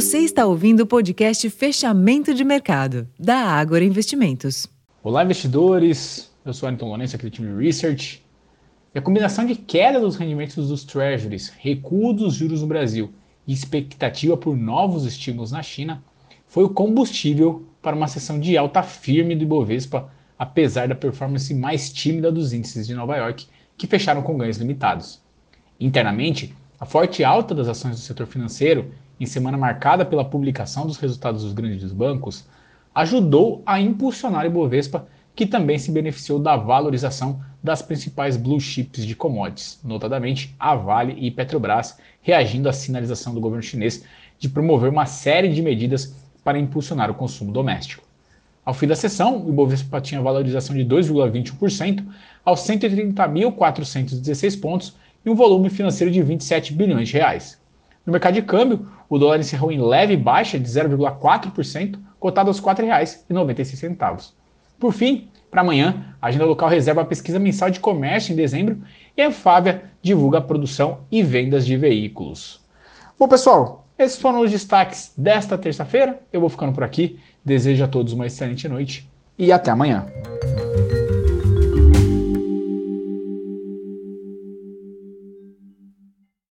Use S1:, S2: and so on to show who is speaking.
S1: Você está ouvindo o podcast Fechamento de Mercado, da Ágora Investimentos.
S2: Olá, investidores. Eu sou Ayrton Lourenço, aqui do time Research. E a combinação de queda dos rendimentos dos treasuries, recuo dos juros no Brasil e expectativa por novos estímulos na China foi o combustível para uma sessão de alta firme do Ibovespa, apesar da performance mais tímida dos índices de Nova York, que fecharam com ganhos limitados. Internamente, a forte alta das ações do setor financeiro, em semana marcada pela publicação dos resultados dos grandes bancos, ajudou a impulsionar o Ibovespa, que também se beneficiou da valorização das principais blue chips de commodities, notadamente a Vale e Petrobras, reagindo à sinalização do governo chinês de promover uma série de medidas para impulsionar o consumo doméstico. Ao fim da sessão, o Ibovespa tinha valorização de 2,21% aos 130.416 pontos e um volume financeiro de 27 bilhões de reais. No mercado de câmbio, o dólar encerrou em leve baixa de 0,4%, cotado aos R$ 4,96. Por fim, para amanhã, a agenda local reserva a pesquisa mensal de comércio em dezembro e a Anfávia divulga a produção e vendas de veículos. Bom, pessoal, esses foram os destaques desta terça-feira. Eu vou ficando por aqui. Desejo a todos uma excelente noite e até amanhã.